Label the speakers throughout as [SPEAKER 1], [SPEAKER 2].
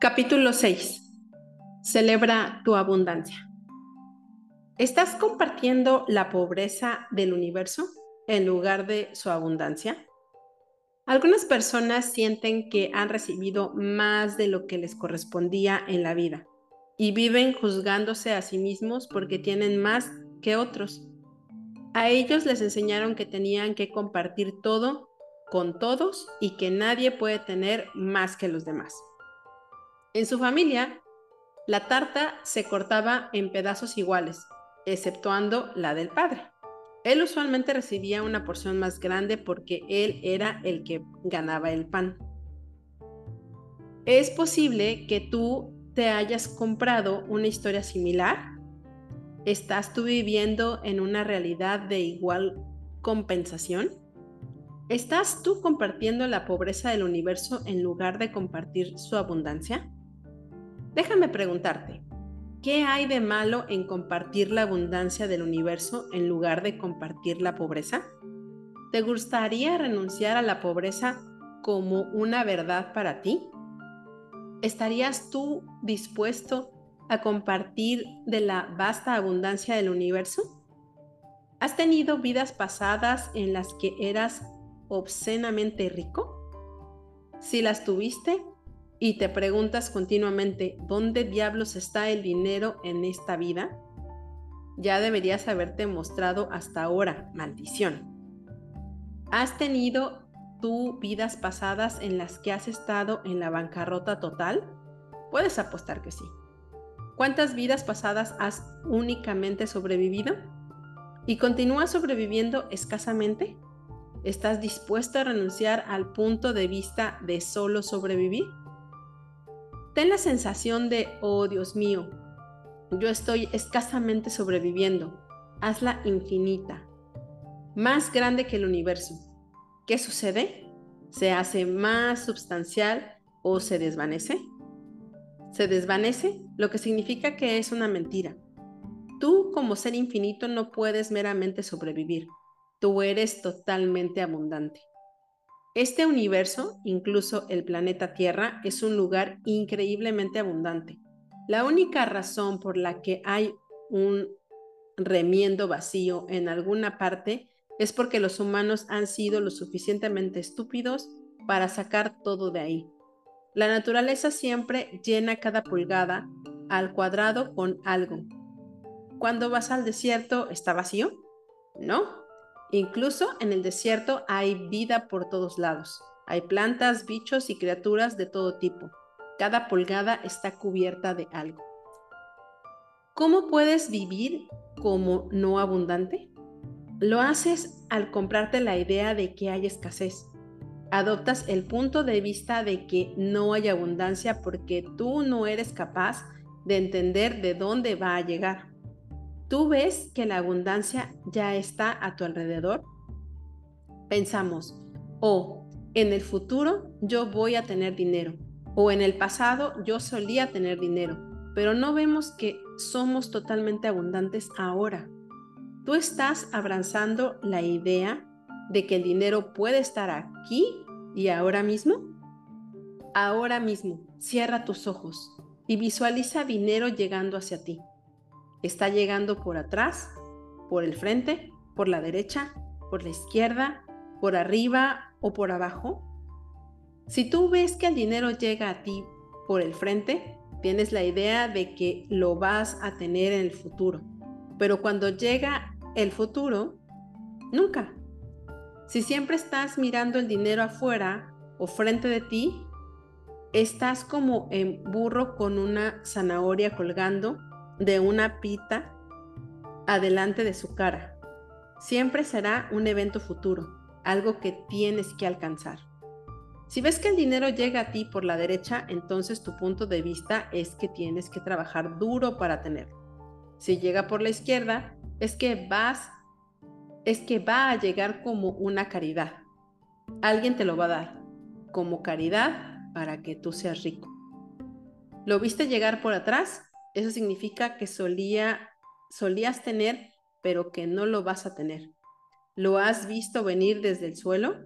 [SPEAKER 1] Capítulo 6. Celebra tu abundancia. ¿Estás compartiendo la pobreza del universo en lugar de su abundancia? Algunas personas sienten que han recibido más de lo que les correspondía en la vida y viven juzgándose a sí mismos porque tienen más que otros. A ellos les enseñaron que tenían que compartir todo con todos y que nadie puede tener más que los demás. En su familia, la tarta se cortaba en pedazos iguales, exceptuando la del padre. Él usualmente recibía una porción más grande porque él era el que ganaba el pan. ¿Es posible que tú te hayas comprado una historia similar? ¿Estás tú viviendo en una realidad de igual compensación? ¿Estás tú compartiendo la pobreza del universo en lugar de compartir su abundancia? Déjame preguntarte, ¿qué hay de malo en compartir la abundancia del universo en lugar de compartir la pobreza? ¿Te gustaría renunciar a la pobreza como una verdad para ti? ¿Estarías tú dispuesto a compartir de la vasta abundancia del universo? ¿Has tenido vidas pasadas en las que eras obscenamente rico? Si las tuviste, y te preguntas continuamente, ¿dónde diablos está el dinero en esta vida? Ya deberías haberte mostrado hasta ahora, maldición. ¿Has tenido tú vidas pasadas en las que has estado en la bancarrota total? Puedes apostar que sí. ¿Cuántas vidas pasadas has únicamente sobrevivido? ¿Y continúas sobreviviendo escasamente? ¿Estás dispuesto a renunciar al punto de vista de solo sobrevivir? Ten la sensación de, oh Dios mío, yo estoy escasamente sobreviviendo. Hazla infinita, más grande que el universo. ¿Qué sucede? ¿Se hace más substancial o se desvanece? Se desvanece, lo que significa que es una mentira. Tú como ser infinito no puedes meramente sobrevivir. Tú eres totalmente abundante. Este universo, incluso el planeta Tierra, es un lugar increíblemente abundante. La única razón por la que hay un remiendo vacío en alguna parte es porque los humanos han sido lo suficientemente estúpidos para sacar todo de ahí. La naturaleza siempre llena cada pulgada al cuadrado con algo. Cuando vas al desierto, ¿está vacío? No, Incluso en el desierto hay vida por todos lados. Hay plantas, bichos y criaturas de todo tipo. Cada pulgada está cubierta de algo. ¿Cómo puedes vivir como no abundante? Lo haces al comprarte la idea de que hay escasez. Adoptas el punto de vista de que no hay abundancia porque tú no eres capaz de entender de dónde va a llegar. ¿Tú ves que la abundancia ya está a tu alrededor? Pensamos, o oh, en el futuro yo voy a tener dinero, o en el pasado yo solía tener dinero, pero no vemos que somos totalmente abundantes ahora. ¿Tú estás abrazando la idea de que el dinero puede estar aquí y ahora mismo? Ahora mismo, cierra tus ojos y visualiza dinero llegando hacia ti está llegando por atrás, por el frente, por la derecha, por la izquierda, por arriba o por abajo. Si tú ves que el dinero llega a ti por el frente, tienes la idea de que lo vas a tener en el futuro. Pero cuando llega el futuro, nunca. Si siempre estás mirando el dinero afuera o frente de ti, estás como en burro con una zanahoria colgando de una pita adelante de su cara. Siempre será un evento futuro, algo que tienes que alcanzar. Si ves que el dinero llega a ti por la derecha, entonces tu punto de vista es que tienes que trabajar duro para tenerlo. Si llega por la izquierda, es que vas es que va a llegar como una caridad. Alguien te lo va a dar como caridad para que tú seas rico. ¿Lo viste llegar por atrás? Eso significa que solía, solías tener, pero que no lo vas a tener. ¿Lo has visto venir desde el suelo?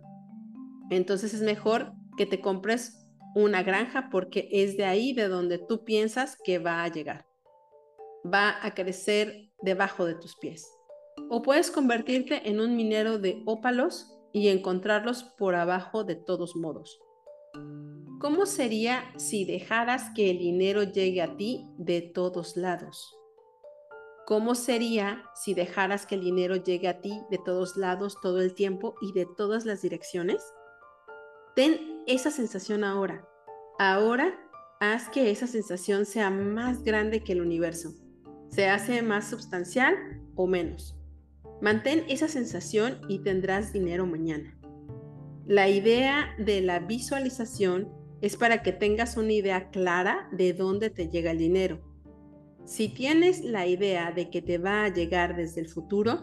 [SPEAKER 1] Entonces es mejor que te compres una granja porque es de ahí de donde tú piensas que va a llegar. Va a crecer debajo de tus pies. O puedes convertirte en un minero de ópalos y encontrarlos por abajo de todos modos. ¿Cómo sería si dejaras que el dinero llegue a ti de todos lados? ¿Cómo sería si dejaras que el dinero llegue a ti de todos lados todo el tiempo y de todas las direcciones? Ten esa sensación ahora. Ahora haz que esa sensación sea más grande que el universo. Se hace más sustancial o menos. Mantén esa sensación y tendrás dinero mañana. La idea de la visualización es para que tengas una idea clara de dónde te llega el dinero si tienes la idea de que te va a llegar desde el futuro,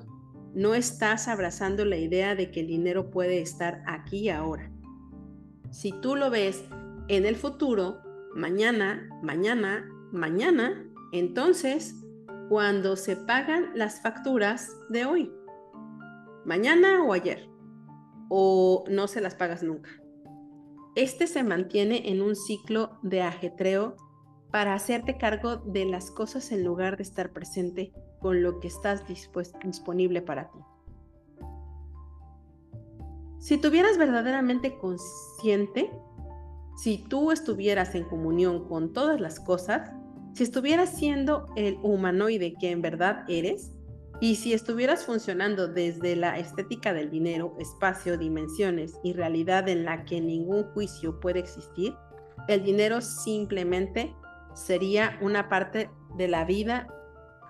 [SPEAKER 1] no estás abrazando la idea de que el dinero puede estar aquí ahora. Si tú lo ves en el futuro, mañana, mañana, mañana, entonces, cuando se pagan las facturas de hoy, mañana o ayer, o no se las pagas nunca. Este se mantiene en un ciclo de ajetreo para hacerte cargo de las cosas en lugar de estar presente con lo que estás disponible para ti. Si tuvieras verdaderamente consciente, si tú estuvieras en comunión con todas las cosas, si estuvieras siendo el humanoide que en verdad eres, y si estuvieras funcionando desde la estética del dinero, espacio, dimensiones y realidad en la que ningún juicio puede existir, el dinero simplemente sería una parte de la vida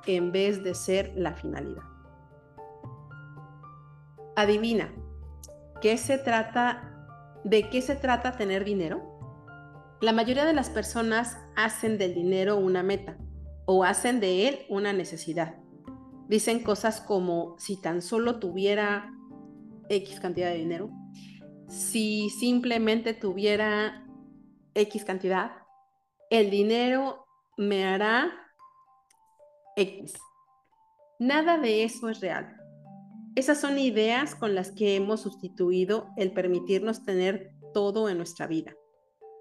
[SPEAKER 1] en vez de ser la finalidad. Adivina, ¿qué se trata de qué se trata tener dinero? La mayoría de las personas hacen del dinero una meta o hacen de él una necesidad. Dicen cosas como si tan solo tuviera X cantidad de dinero, si simplemente tuviera X cantidad, el dinero me hará X. Nada de eso es real. Esas son ideas con las que hemos sustituido el permitirnos tener todo en nuestra vida.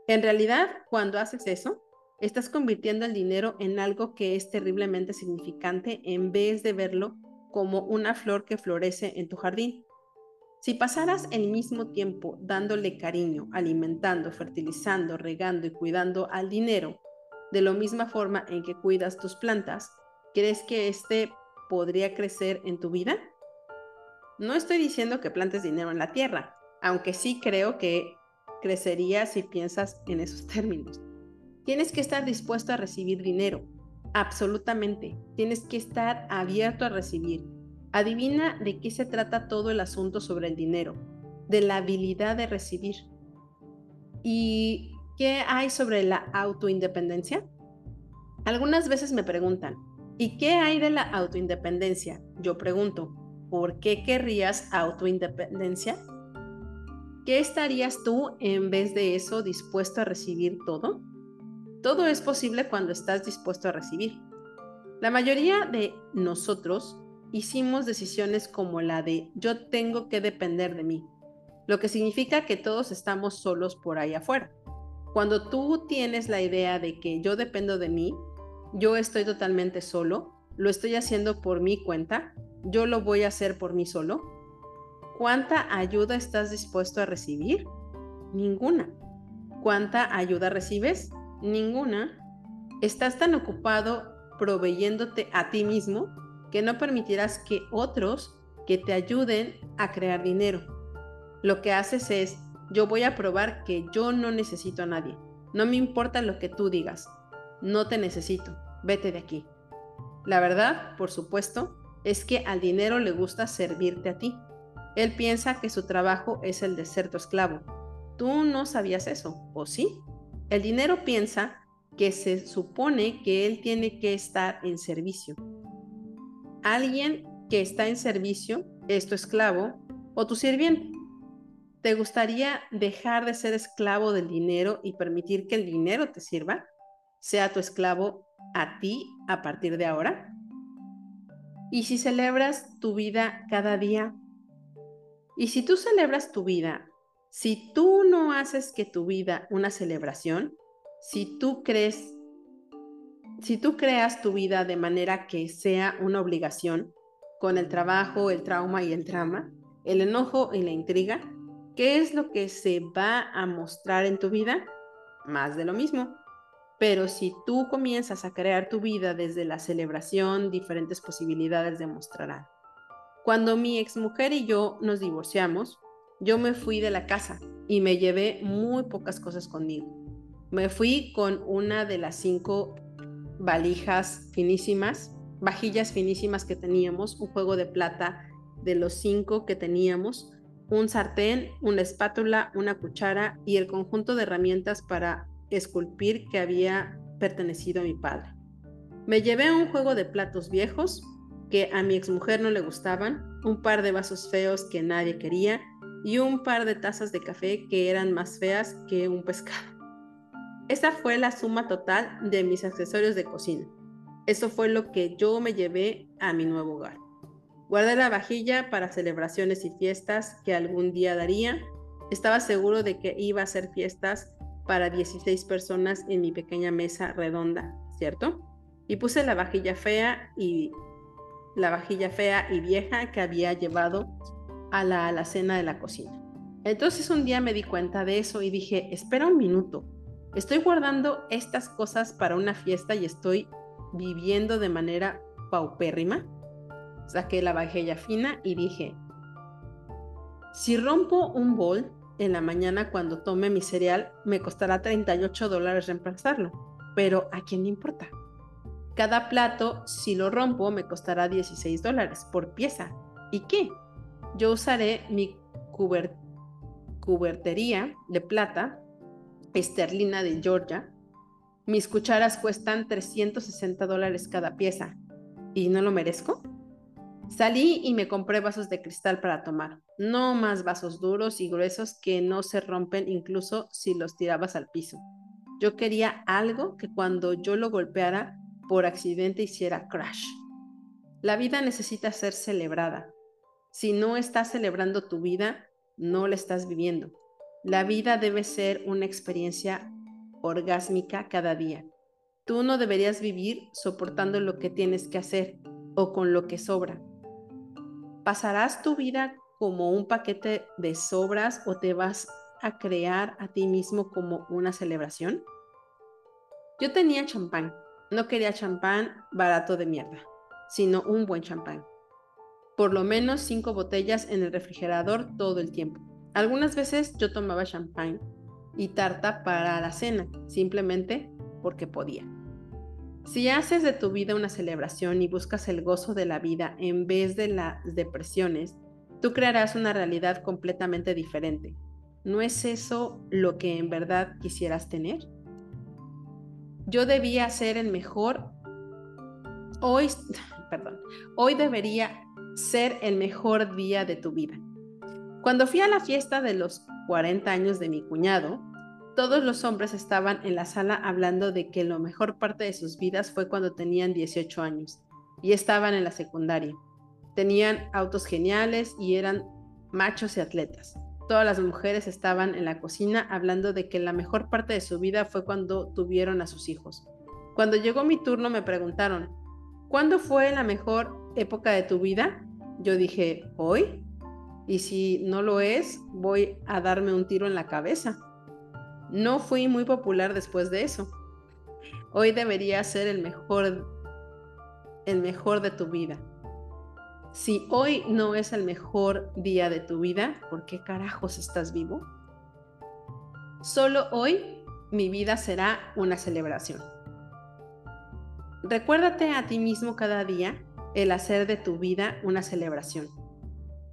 [SPEAKER 1] En realidad, cuando haces eso, estás convirtiendo el dinero en algo que es terriblemente significante en vez de verlo como una flor que florece en tu jardín. Si pasaras el mismo tiempo dándole cariño, alimentando, fertilizando, regando y cuidando al dinero, de la misma forma en que cuidas tus plantas, ¿crees que este podría crecer en tu vida? No estoy diciendo que plantes dinero en la tierra, aunque sí creo que crecería si piensas en esos términos. Tienes que estar dispuesto a recibir dinero, absolutamente. Tienes que estar abierto a recibir Adivina de qué se trata todo el asunto sobre el dinero, de la habilidad de recibir. ¿Y qué hay sobre la autoindependencia? Algunas veces me preguntan, ¿y qué hay de la autoindependencia? Yo pregunto, ¿por qué querrías autoindependencia? ¿Qué estarías tú en vez de eso dispuesto a recibir todo? Todo es posible cuando estás dispuesto a recibir. La mayoría de nosotros hicimos decisiones como la de yo tengo que depender de mí, lo que significa que todos estamos solos por ahí afuera. Cuando tú tienes la idea de que yo dependo de mí, yo estoy totalmente solo, lo estoy haciendo por mi cuenta, yo lo voy a hacer por mí solo, ¿cuánta ayuda estás dispuesto a recibir? Ninguna. ¿Cuánta ayuda recibes? Ninguna. ¿Estás tan ocupado proveyéndote a ti mismo que no permitirás que otros que te ayuden a crear dinero. Lo que haces es, yo voy a probar que yo no necesito a nadie. No me importa lo que tú digas. No te necesito. Vete de aquí. La verdad, por supuesto, es que al dinero le gusta servirte a ti. Él piensa que su trabajo es el de ser tu esclavo. Tú no sabías eso, ¿o sí? El dinero piensa que se supone que él tiene que estar en servicio, alguien que está en servicio, es tu esclavo o tu sirviente. ¿Te gustaría dejar de ser esclavo del dinero y permitir que el dinero te sirva? Sea tu esclavo a ti a partir de ahora. ¿Y si celebras tu vida cada día? ¿Y si tú celebras tu vida Si tú no haces que tu vida una celebración, si tú crees, si tú creas tu vida de manera que sea una obligación, con el trabajo, el trauma y el drama, el enojo y la intriga, ¿qué es lo que se va a mostrar en tu vida? Más de lo mismo. Pero si tú comienzas a crear tu vida desde la celebración, diferentes posibilidades demostrarán. Cuando mi exmujer y yo nos divorciamos, yo me fui de la casa y me llevé muy pocas cosas conmigo. Me fui con una de las cinco valijas finísimas vajillas finísimas que teníamos, un juego de plata de los cinco que teníamos, un sartén, una espátula, una cuchara y el conjunto de herramientas para esculpir que había pertenecido a mi padre. Me llevé un juego de platos viejos que a mi exmujer no le gustaban, un par de vasos feos que nadie quería y un par de tazas de café que eran más feas que un pescado. Esa fue la suma total de mis accesorios de cocina. Eso fue lo que yo me llevé a mi nuevo hogar. Guardé la vajilla para celebraciones y fiestas que algún día daría. Estaba seguro de que iba a ser fiestas para 16 personas en mi pequeña mesa redonda, ¿cierto? Y puse la vajilla fea y la vajilla fea y vieja que había llevado a la alacena de la cocina. Entonces un día me di cuenta de eso y dije, espera un minuto, estoy guardando estas cosas para una fiesta y estoy viviendo de manera paupérrima, saqué la vajilla fina y dije, si rompo un bol en la mañana cuando tome mi cereal, me costará 38 dólares reemplazarlo, pero ¿a quién le importa? Cada plato, si lo rompo, me costará 16 dólares por pieza. ¿Y qué? Yo usaré mi cubertería de plata esterlina de Georgia mis cucharas cuestan 360 dólares cada pieza. ¿Y no lo merezco? Salí y me compré vasos de cristal para tomar. No más vasos duros y gruesos que no se rompen incluso si los tirabas al piso. Yo quería algo que cuando yo lo golpeara por accidente hiciera crash. La vida necesita ser celebrada. Si no estás celebrando tu vida, no la estás viviendo. La vida debe ser una experiencia orgásmica cada día. Tú no deberías vivir soportando lo que tienes que hacer o con lo que sobra. ¿Pasarás tu vida como un paquete de sobras o te vas a crear a ti mismo como una celebración? Yo tenía champán. No quería champán barato de mierda, sino un buen champán. Por lo menos cinco botellas en el refrigerador todo el tiempo. Algunas veces yo tomaba champán y tarta para la cena, simplemente porque podía. Si haces de tu vida una celebración y buscas el gozo de la vida en vez de las depresiones, tú crearás una realidad completamente diferente. ¿No es eso lo que en verdad quisieras tener? Yo debía ser el mejor. Hoy, perdón, hoy debería ser el mejor día de tu vida. Cuando fui a la fiesta de los 40 años de mi cuñado, todos los hombres estaban en la sala hablando de que la mejor parte de sus vidas fue cuando tenían 18 años y estaban en la secundaria. Tenían autos geniales y eran machos y atletas. Todas las mujeres estaban en la cocina hablando de que la mejor parte de su vida fue cuando tuvieron a sus hijos. Cuando llegó mi turno me preguntaron, ¿cuándo fue la mejor época de tu vida? Yo dije, hoy y si no lo es, voy a darme un tiro en la cabeza. No fui muy popular después de eso. Hoy debería ser el mejor el mejor de tu vida. Si hoy no es el mejor día de tu vida, ¿por qué carajos estás vivo? Solo hoy mi vida será una celebración. Recuérdate a ti mismo cada día el hacer de tu vida una celebración.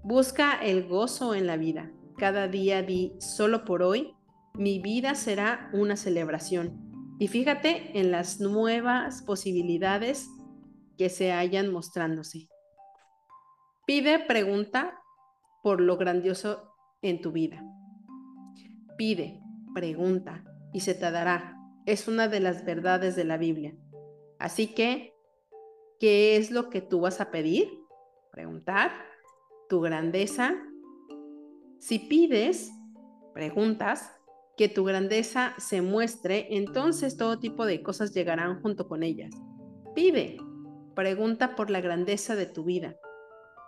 [SPEAKER 1] Busca el gozo en la vida. Cada día di, solo por hoy, mi vida será una celebración. Y fíjate en las nuevas posibilidades que se hayan mostrándose. Pide pregunta por lo grandioso en tu vida. Pide, pregunta y se te dará. Es una de las verdades de la Biblia. Así que, ¿qué es lo que tú vas a pedir? Preguntar tu grandeza. Si pides, preguntas, que tu grandeza se muestre, entonces todo tipo de cosas llegarán junto con ellas. Pide, pregunta por la grandeza de tu vida.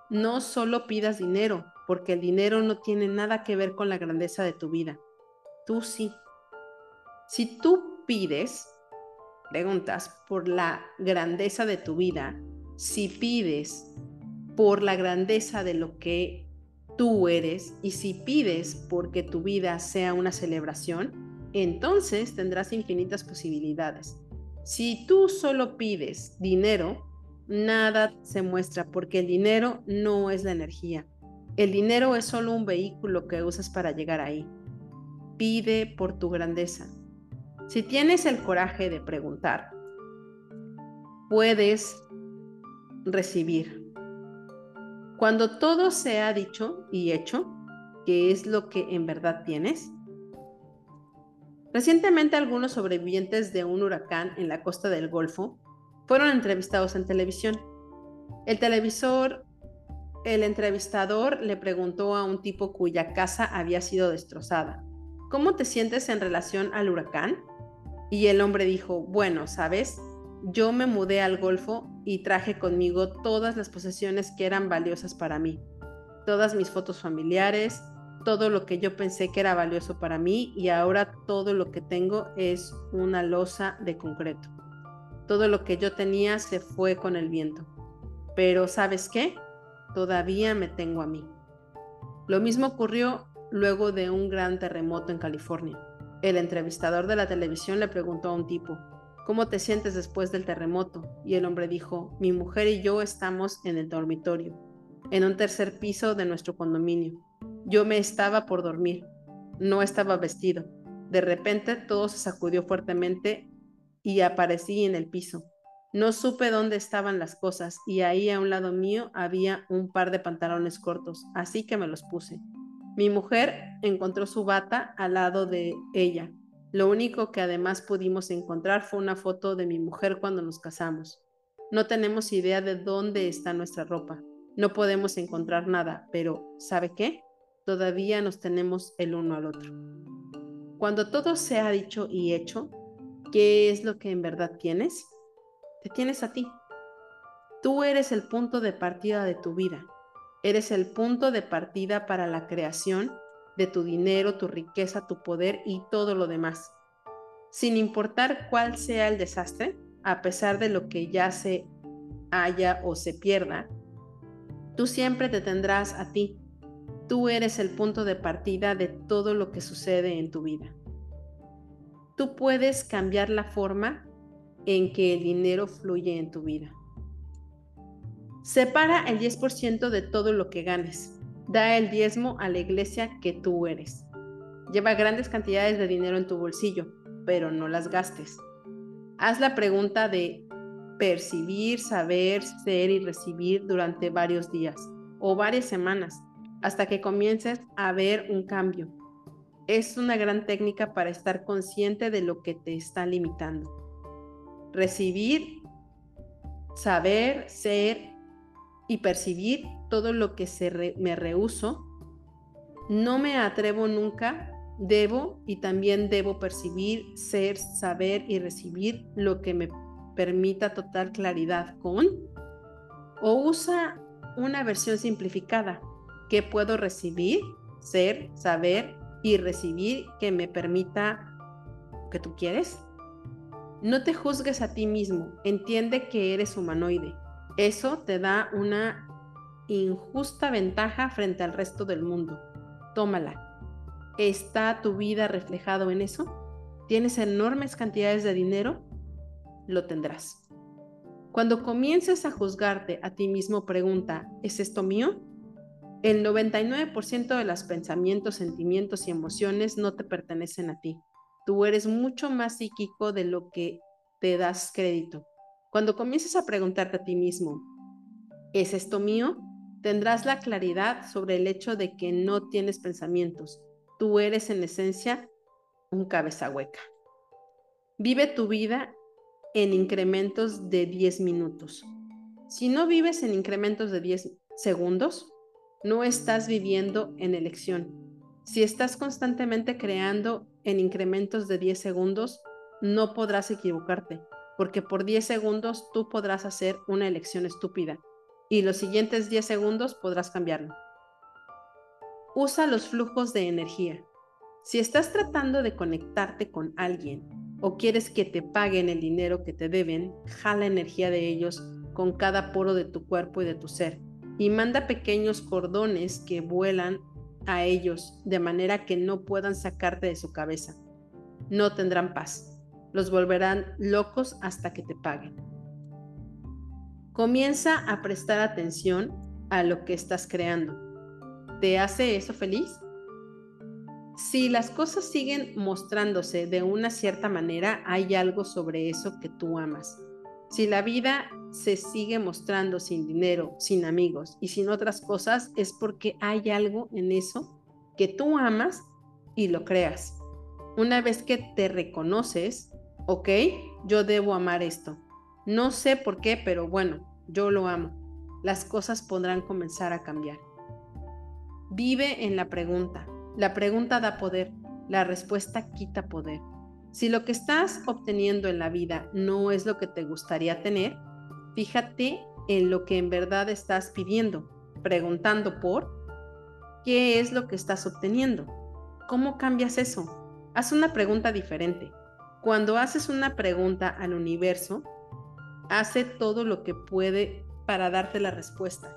[SPEAKER 1] No solo pidas dinero, porque el dinero no tiene nada que ver con la grandeza de tu vida. Tú sí. Si tú pides, preguntas por la grandeza de tu vida, si pides por la grandeza de lo que tú eres y si pides porque tu vida sea una celebración, entonces tendrás infinitas posibilidades. Si tú solo pides dinero, nada se muestra porque el dinero no es la energía. El dinero es solo un vehículo que usas para llegar ahí. Pide por tu grandeza. Si tienes el coraje de preguntar, puedes recibir. Cuando todo se ha dicho y hecho, ¿qué es lo que en verdad tienes? Recientemente algunos sobrevivientes de un huracán en la costa del Golfo fueron entrevistados en televisión. El televisor, el entrevistador le preguntó a un tipo cuya casa había sido destrozada, ¿cómo te sientes en relación al huracán? Y el hombre dijo, bueno, sabes, yo me mudé al Golfo y traje conmigo todas las posesiones que eran valiosas para mí, todas mis fotos familiares, todo lo que yo pensé que era valioso para mí y ahora todo lo que tengo es una losa de concreto. Todo lo que yo tenía se fue con el viento. Pero ¿sabes qué? Todavía me tengo a mí. Lo mismo ocurrió luego de un gran terremoto en California. El entrevistador de la televisión le preguntó a un tipo, ¿Cómo te sientes después del terremoto? Y el hombre dijo, mi mujer y yo estamos en el dormitorio, en un tercer piso de nuestro condominio. Yo me estaba por dormir, no estaba vestido. De repente todo se sacudió fuertemente y aparecí en el piso. No supe dónde estaban las cosas y ahí a un lado mío había un par de pantalones cortos, así que me los puse. Mi mujer encontró su bata al lado de ella lo único que además pudimos encontrar fue una foto de mi mujer cuando nos casamos. No tenemos idea de dónde está nuestra ropa. No podemos encontrar nada, pero ¿sabe qué? Todavía nos tenemos el uno al otro. Cuando todo se ha dicho y hecho, ¿qué es lo que en verdad tienes? Te tienes a ti. Tú eres el punto de partida de tu vida. Eres el punto de partida para la creación de tu dinero, tu riqueza, tu poder y todo lo demás. Sin importar cuál sea el desastre, a pesar de lo que ya se haya o se pierda, tú siempre te tendrás a ti. Tú eres el punto de partida de todo lo que sucede en tu vida. Tú puedes cambiar la forma en que el dinero fluye en tu vida. Separa el 10% de todo lo que ganes. Da el diezmo a la iglesia que tú eres. Lleva grandes cantidades de dinero en tu bolsillo, pero no las gastes. Haz la pregunta de percibir, saber, ser y recibir durante varios días o varias semanas hasta que comiences a ver un cambio. Es una gran técnica para estar consciente de lo que te está limitando. Recibir, saber, ser y percibir todo lo que se me rehuso, no me atrevo nunca, debo y también debo percibir, ser, saber y recibir lo que me permita total claridad con, o usa una versión simplificada que puedo recibir, ser, saber y recibir que me permita que tú quieres. No te juzgues a ti mismo, entiende que eres humanoide eso te da una injusta ventaja frente al resto del mundo. Tómala. ¿Está tu vida reflejado en eso? ¿Tienes enormes cantidades de dinero? Lo tendrás. Cuando comiences a juzgarte a ti mismo, pregunta, ¿es esto mío? El 99% de los pensamientos, sentimientos y emociones no te pertenecen a ti. Tú eres mucho más psíquico de lo que te das crédito. Cuando comiences a preguntarte a ti mismo, ¿es esto mío? Tendrás la claridad sobre el hecho de que no tienes pensamientos. Tú eres en esencia un cabeza hueca. Vive tu vida en incrementos de 10 minutos. Si no vives en incrementos de 10 segundos, no estás viviendo en elección. Si estás constantemente creando en incrementos de 10 segundos, no podrás equivocarte, porque por 10 segundos tú podrás hacer una elección estúpida y los siguientes 10 segundos podrás cambiarlo. Usa los flujos de energía. Si estás tratando de conectarte con alguien o quieres que te paguen el dinero que te deben, jala energía de ellos con cada poro de tu cuerpo y de tu ser y manda pequeños cordones que vuelan a ellos de manera que no puedan sacarte de su cabeza. No tendrán paz. Los volverán locos hasta que te paguen. Comienza a prestar atención a lo que estás creando. ¿Te hace eso feliz? Si las cosas siguen mostrándose de una cierta manera, hay algo sobre eso que tú amas. Si la vida se sigue mostrando sin dinero, sin amigos y sin otras cosas, es porque hay algo en eso que tú amas y lo creas. Una vez que te reconoces, ok, yo debo amar esto. No sé por qué, pero bueno, yo lo amo. Las cosas podrán comenzar a cambiar. Vive en la pregunta. La pregunta da poder, la respuesta quita poder. Si lo que estás obteniendo en la vida no es lo que te gustaría tener, fíjate en lo que en verdad estás pidiendo, preguntando por qué es lo que estás obteniendo. ¿Cómo cambias eso? Haz una pregunta diferente. Cuando haces una pregunta al universo, hace todo lo que puede para darte la respuesta.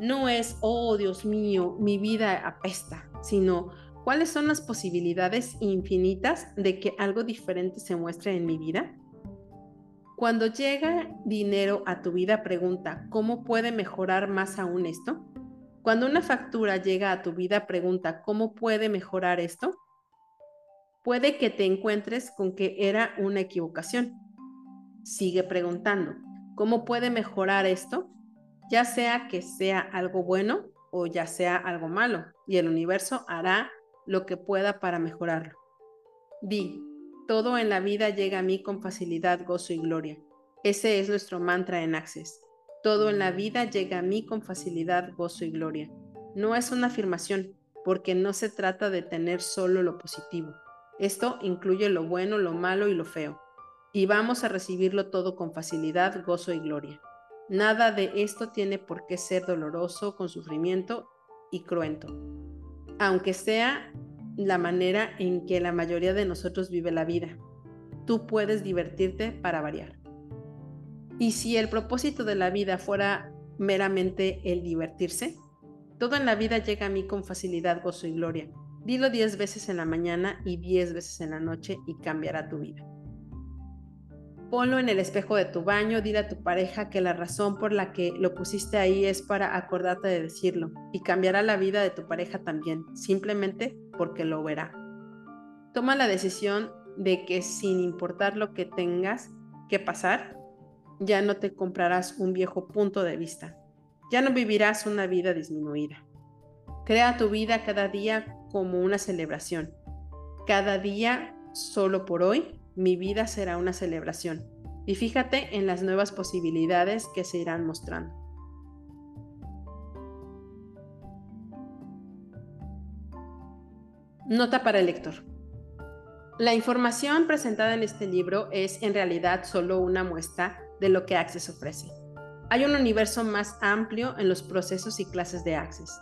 [SPEAKER 1] No es, oh Dios mío, mi vida apesta, sino cuáles son las posibilidades infinitas de que algo diferente se muestre en mi vida. Cuando llega dinero a tu vida, pregunta, ¿cómo puede mejorar más aún esto? Cuando una factura llega a tu vida, pregunta, ¿cómo puede mejorar esto? Puede que te encuentres con que era una equivocación sigue preguntando, ¿cómo puede mejorar esto? Ya sea que sea algo bueno o ya sea algo malo, y el universo hará lo que pueda para mejorarlo. Di, todo en la vida llega a mí con facilidad, gozo y gloria. Ese es nuestro mantra en Access. Todo en la vida llega a mí con facilidad, gozo y gloria. No es una afirmación, porque no se trata de tener solo lo positivo. Esto incluye lo bueno, lo malo y lo feo y vamos a recibirlo todo con facilidad, gozo y gloria. Nada de esto tiene por qué ser doloroso, con sufrimiento y cruento, aunque sea la manera en que la mayoría de nosotros vive la vida. Tú puedes divertirte para variar. Y si el propósito de la vida fuera meramente el divertirse, todo en la vida llega a mí con facilidad, gozo y gloria. Dilo diez veces en la mañana y diez veces en la noche y cambiará tu vida. Ponlo en el espejo de tu baño, dile a tu pareja que la razón por la que lo pusiste ahí es para acordarte de decirlo y cambiará la vida de tu pareja también, simplemente porque lo verá. Toma la decisión de que sin importar lo que tengas que pasar, ya no te comprarás un viejo punto de vista, ya no vivirás una vida disminuida. Crea tu vida cada día como una celebración, cada día solo por hoy mi vida será una celebración. Y fíjate en las nuevas posibilidades que se irán mostrando. Nota para el lector. La información presentada en este libro es en realidad solo una muestra de lo que Access ofrece. Hay un universo más amplio en los procesos y clases de Access.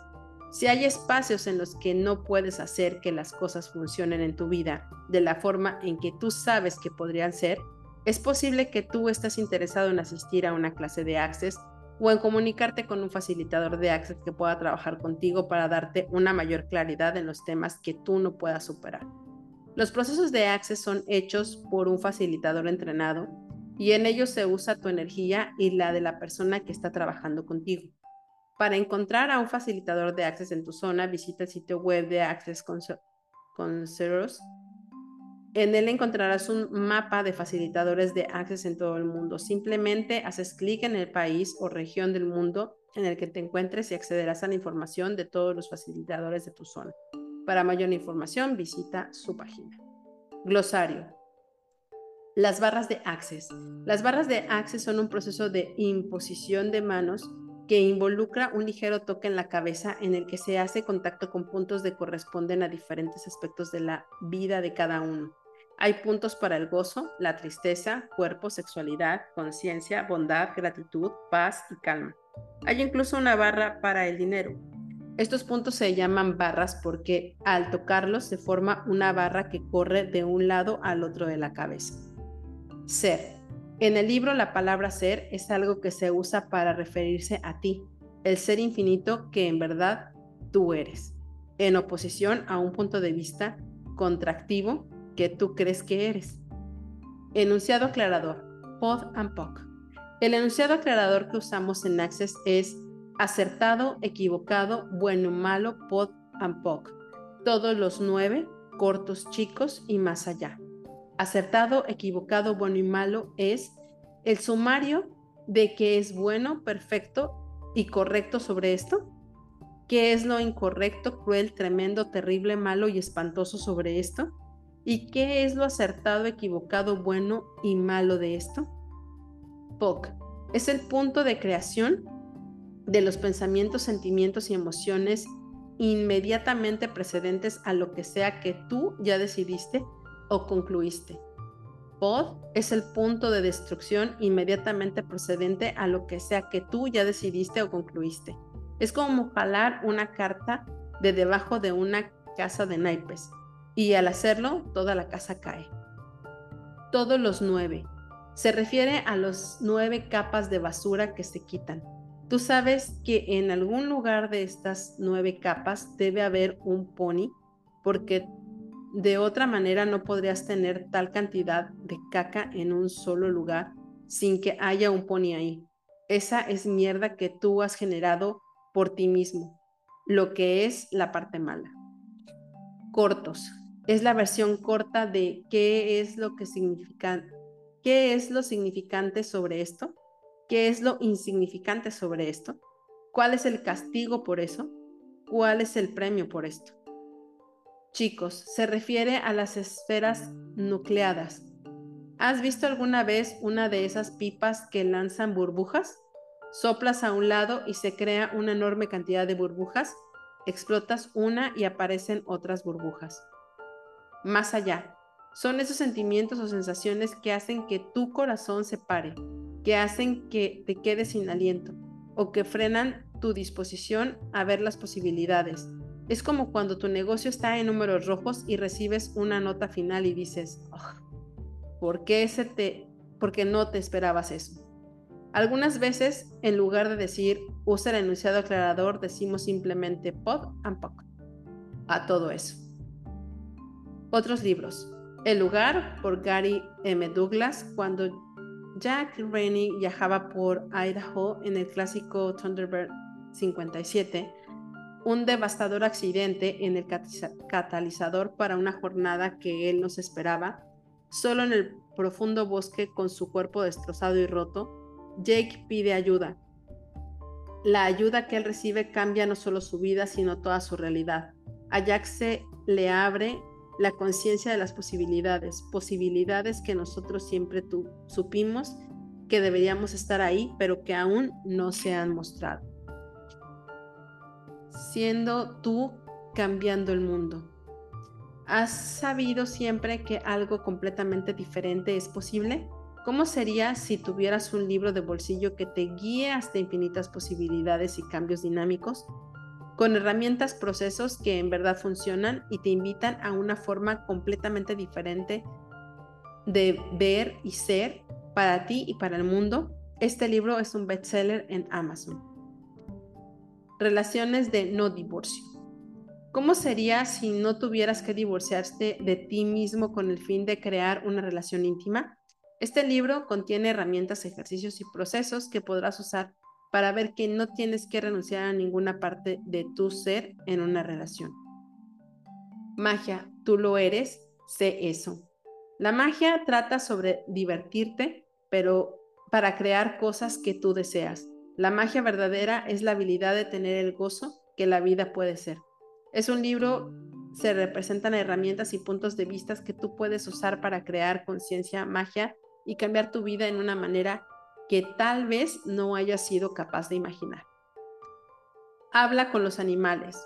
[SPEAKER 1] Si hay espacios en los que no puedes hacer que las cosas funcionen en tu vida de la forma en que tú sabes que podrían ser, es posible que tú estés interesado en asistir a una clase de Access o en comunicarte con un facilitador de Access que pueda trabajar contigo para darte una mayor claridad en los temas que tú no puedas superar. Los procesos de Access son hechos por un facilitador entrenado y en ellos se usa tu energía y la de la persona que está trabajando contigo. Para encontrar a un facilitador de Access en tu zona, visita el sitio web de Access Concertos. En él encontrarás un mapa de facilitadores de Access en todo el mundo. Simplemente haces clic en el país o región del mundo en el que te encuentres y accederás a la información de todos los facilitadores de tu zona. Para mayor información, visita su página. Glosario. Las barras de Access. Las barras de Access son un proceso de imposición de manos que involucra un ligero toque en la cabeza en el que se hace contacto con puntos que corresponden a diferentes aspectos de la vida de cada uno. Hay puntos para el gozo, la tristeza, cuerpo, sexualidad, conciencia, bondad, gratitud, paz y calma. Hay incluso una barra para el dinero. Estos puntos se llaman barras porque al tocarlos se forma una barra que corre de un lado al otro de la cabeza. Ser. En el libro la palabra ser es algo que se usa para referirse a ti, el ser infinito que en verdad tú eres, en oposición a un punto de vista contractivo que tú crees que eres. Enunciado aclarador, pod and poc. El enunciado aclarador que usamos en Access es acertado, equivocado, bueno, malo, pod and poc. Todos los nueve, cortos, chicos y más allá acertado, equivocado, bueno y malo es el sumario de qué es bueno, perfecto y correcto sobre esto, qué es lo incorrecto, cruel, tremendo, terrible, malo y espantoso sobre esto, y qué es lo acertado, equivocado, bueno y malo de esto. POC es el punto de creación de los pensamientos, sentimientos y emociones inmediatamente precedentes a lo que sea que tú ya decidiste o concluiste. Pod es el punto de destrucción inmediatamente procedente a lo que sea que tú ya decidiste o concluiste. Es como jalar una carta de debajo de una casa de naipes y al hacerlo toda la casa cae. Todos los nueve. Se refiere a los nueve capas de basura que se quitan. Tú sabes que en algún lugar de estas nueve capas debe haber un pony porque de otra manera no podrías tener tal cantidad de caca en un solo lugar sin que haya un pony ahí. Esa es mierda que tú has generado por ti mismo, lo que es la parte mala. Cortos. Es la versión corta de qué es lo que significa, qué es lo significante sobre esto, qué es lo insignificante sobre esto, cuál es el castigo por eso, cuál es el premio por esto. Chicos, se refiere a las esferas nucleadas. ¿Has visto alguna vez una de esas pipas que lanzan burbujas? Soplas a un lado y se crea una enorme cantidad de burbujas. Explotas una y aparecen otras burbujas. Más allá, son esos sentimientos o sensaciones que hacen que tu corazón se pare, que hacen que te quedes sin aliento o que frenan tu disposición a ver las posibilidades, es como cuando tu negocio está en números rojos y recibes una nota final y dices, ¿por qué ese te, porque no te esperabas eso? Algunas veces, en lugar de decir usa el enunciado aclarador, decimos simplemente pod and poc a todo eso. Otros libros. El lugar por Gary M. Douglas cuando Jack Rainey viajaba por Idaho en el clásico Thunderbird 57 un devastador accidente en el catalizador para una jornada que él nos esperaba. Solo en el profundo bosque con su cuerpo destrozado y roto, Jake pide ayuda. La ayuda que él recibe cambia no solo su vida, sino toda su realidad. A se le abre la conciencia de las posibilidades, posibilidades que nosotros siempre supimos que deberíamos estar ahí, pero que aún no se han mostrado siendo tú cambiando el mundo. ¿Has sabido siempre que algo completamente diferente es posible? ¿Cómo sería si tuvieras un libro de bolsillo que te guíe hasta infinitas posibilidades y cambios dinámicos? Con herramientas, procesos que en verdad funcionan y te invitan a una forma completamente diferente de ver y ser para ti y para el mundo. Este libro es un bestseller en Amazon. Relaciones de no divorcio. ¿Cómo sería si no tuvieras que divorciarte de ti mismo con el fin de crear una relación íntima? Este libro contiene herramientas, ejercicios y procesos que podrás usar para ver que no tienes que renunciar a ninguna parte de tu ser en una relación. Magia, tú lo eres, sé eso. La magia trata sobre divertirte, pero para crear cosas que tú deseas. La magia verdadera es la habilidad de tener el gozo que la vida puede ser. Es un libro, se representan herramientas y puntos de vista que tú puedes usar para crear conciencia, magia y cambiar tu vida en una manera que tal vez no hayas sido capaz de imaginar. habla con los animales.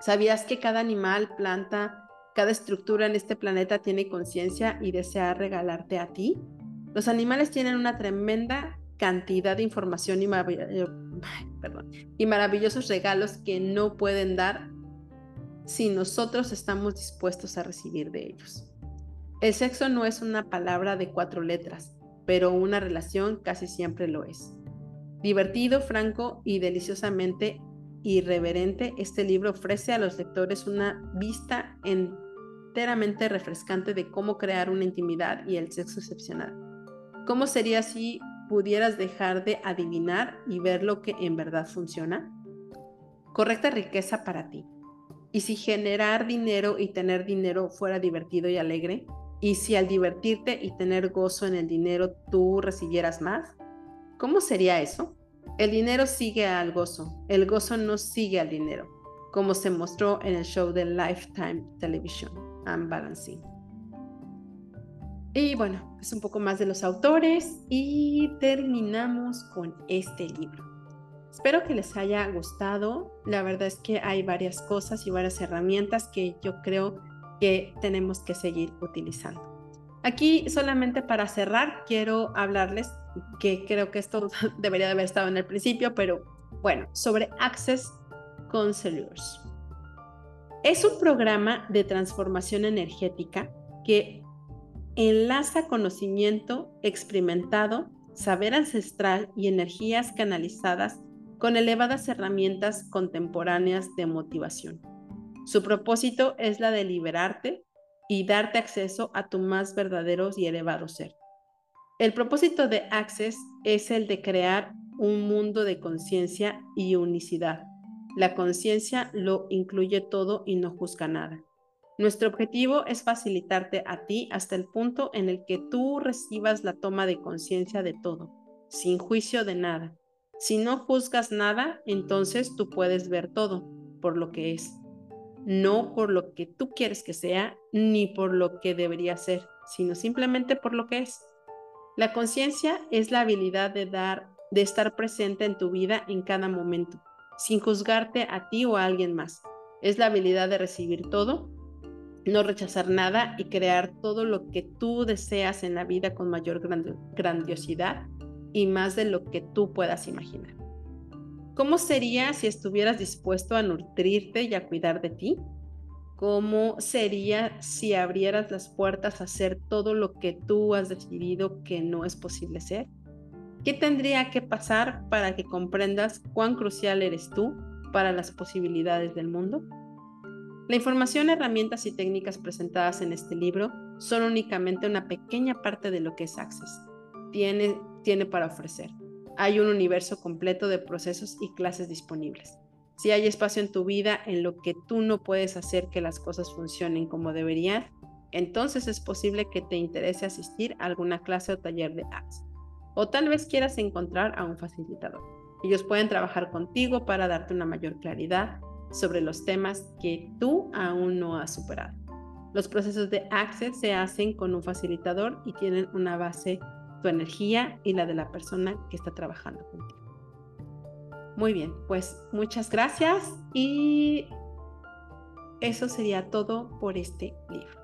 [SPEAKER 1] ¿Sabías que cada animal, planta, cada estructura en este planeta tiene conciencia y desea regalarte a ti? Los animales tienen una tremenda cantidad de información y, y maravillosos regalos que no pueden dar si nosotros estamos dispuestos a recibir de ellos. El sexo no es una palabra de cuatro letras, pero una relación casi siempre lo es. Divertido, franco y deliciosamente irreverente, este libro ofrece a los lectores una vista enteramente refrescante de cómo crear una intimidad y el sexo excepcional. ¿Cómo sería si pudieras dejar de adivinar y ver lo que en verdad funciona? Correcta riqueza para ti. ¿Y si generar dinero y tener dinero fuera divertido y alegre? ¿Y si al divertirte y tener gozo en el dinero tú recibieras más? ¿Cómo sería eso? El dinero sigue al gozo, el gozo no sigue al dinero, como se mostró en el show de Lifetime Television, Unbalancing. Y bueno, es un poco más de los autores y terminamos con este libro. Espero que les haya gustado. La verdad es que hay varias cosas y varias herramientas que yo creo que tenemos que seguir utilizando. Aquí solamente para cerrar quiero hablarles que creo que esto debería de haber estado en el principio, pero bueno, sobre Access Counselors. Es un programa de transformación energética que enlaza conocimiento experimentado, saber ancestral y energías canalizadas con elevadas herramientas contemporáneas de motivación. Su propósito es la de liberarte y darte acceso a tu más verdadero y elevado ser. El propósito de Access es el de crear un mundo de conciencia y unicidad. La conciencia lo incluye todo y no juzga nada. Nuestro objetivo es facilitarte a ti hasta el punto en el que tú recibas la toma de conciencia de todo, sin juicio de nada, si no juzgas nada, entonces tú puedes ver todo por lo que es, no por lo que tú quieres que sea, ni por lo que debería ser, sino simplemente por lo que es. La conciencia es la habilidad de dar, de estar presente en tu vida en cada momento, sin juzgarte a ti o a alguien más. Es la habilidad de recibir todo, no rechazar nada y crear todo lo que tú deseas en la vida con mayor grandiosidad y más de lo que tú puedas imaginar. ¿Cómo sería si estuvieras dispuesto a nutrirte y a cuidar de ti? ¿Cómo sería si abrieras las puertas a hacer todo lo que tú has decidido que no es posible ser? ¿Qué tendría que pasar para que comprendas cuán crucial eres tú para las posibilidades del mundo? La información, herramientas y técnicas presentadas en este libro son únicamente una pequeña parte de lo que es Access. Tiene tiene para ofrecer. Hay un universo completo de procesos y clases disponibles. Si hay espacio en tu vida en lo que tú no puedes hacer que las cosas funcionen como deberían, entonces es posible que te interese asistir a alguna clase o taller de apps. O tal vez quieras encontrar a un facilitador. Ellos pueden trabajar contigo para darte una mayor claridad sobre los temas que tú aún no has superado. Los procesos de Access se hacen con un facilitador y tienen una base tu energía y la de la persona que está trabajando contigo. Muy bien, pues muchas gracias y eso sería todo por este libro.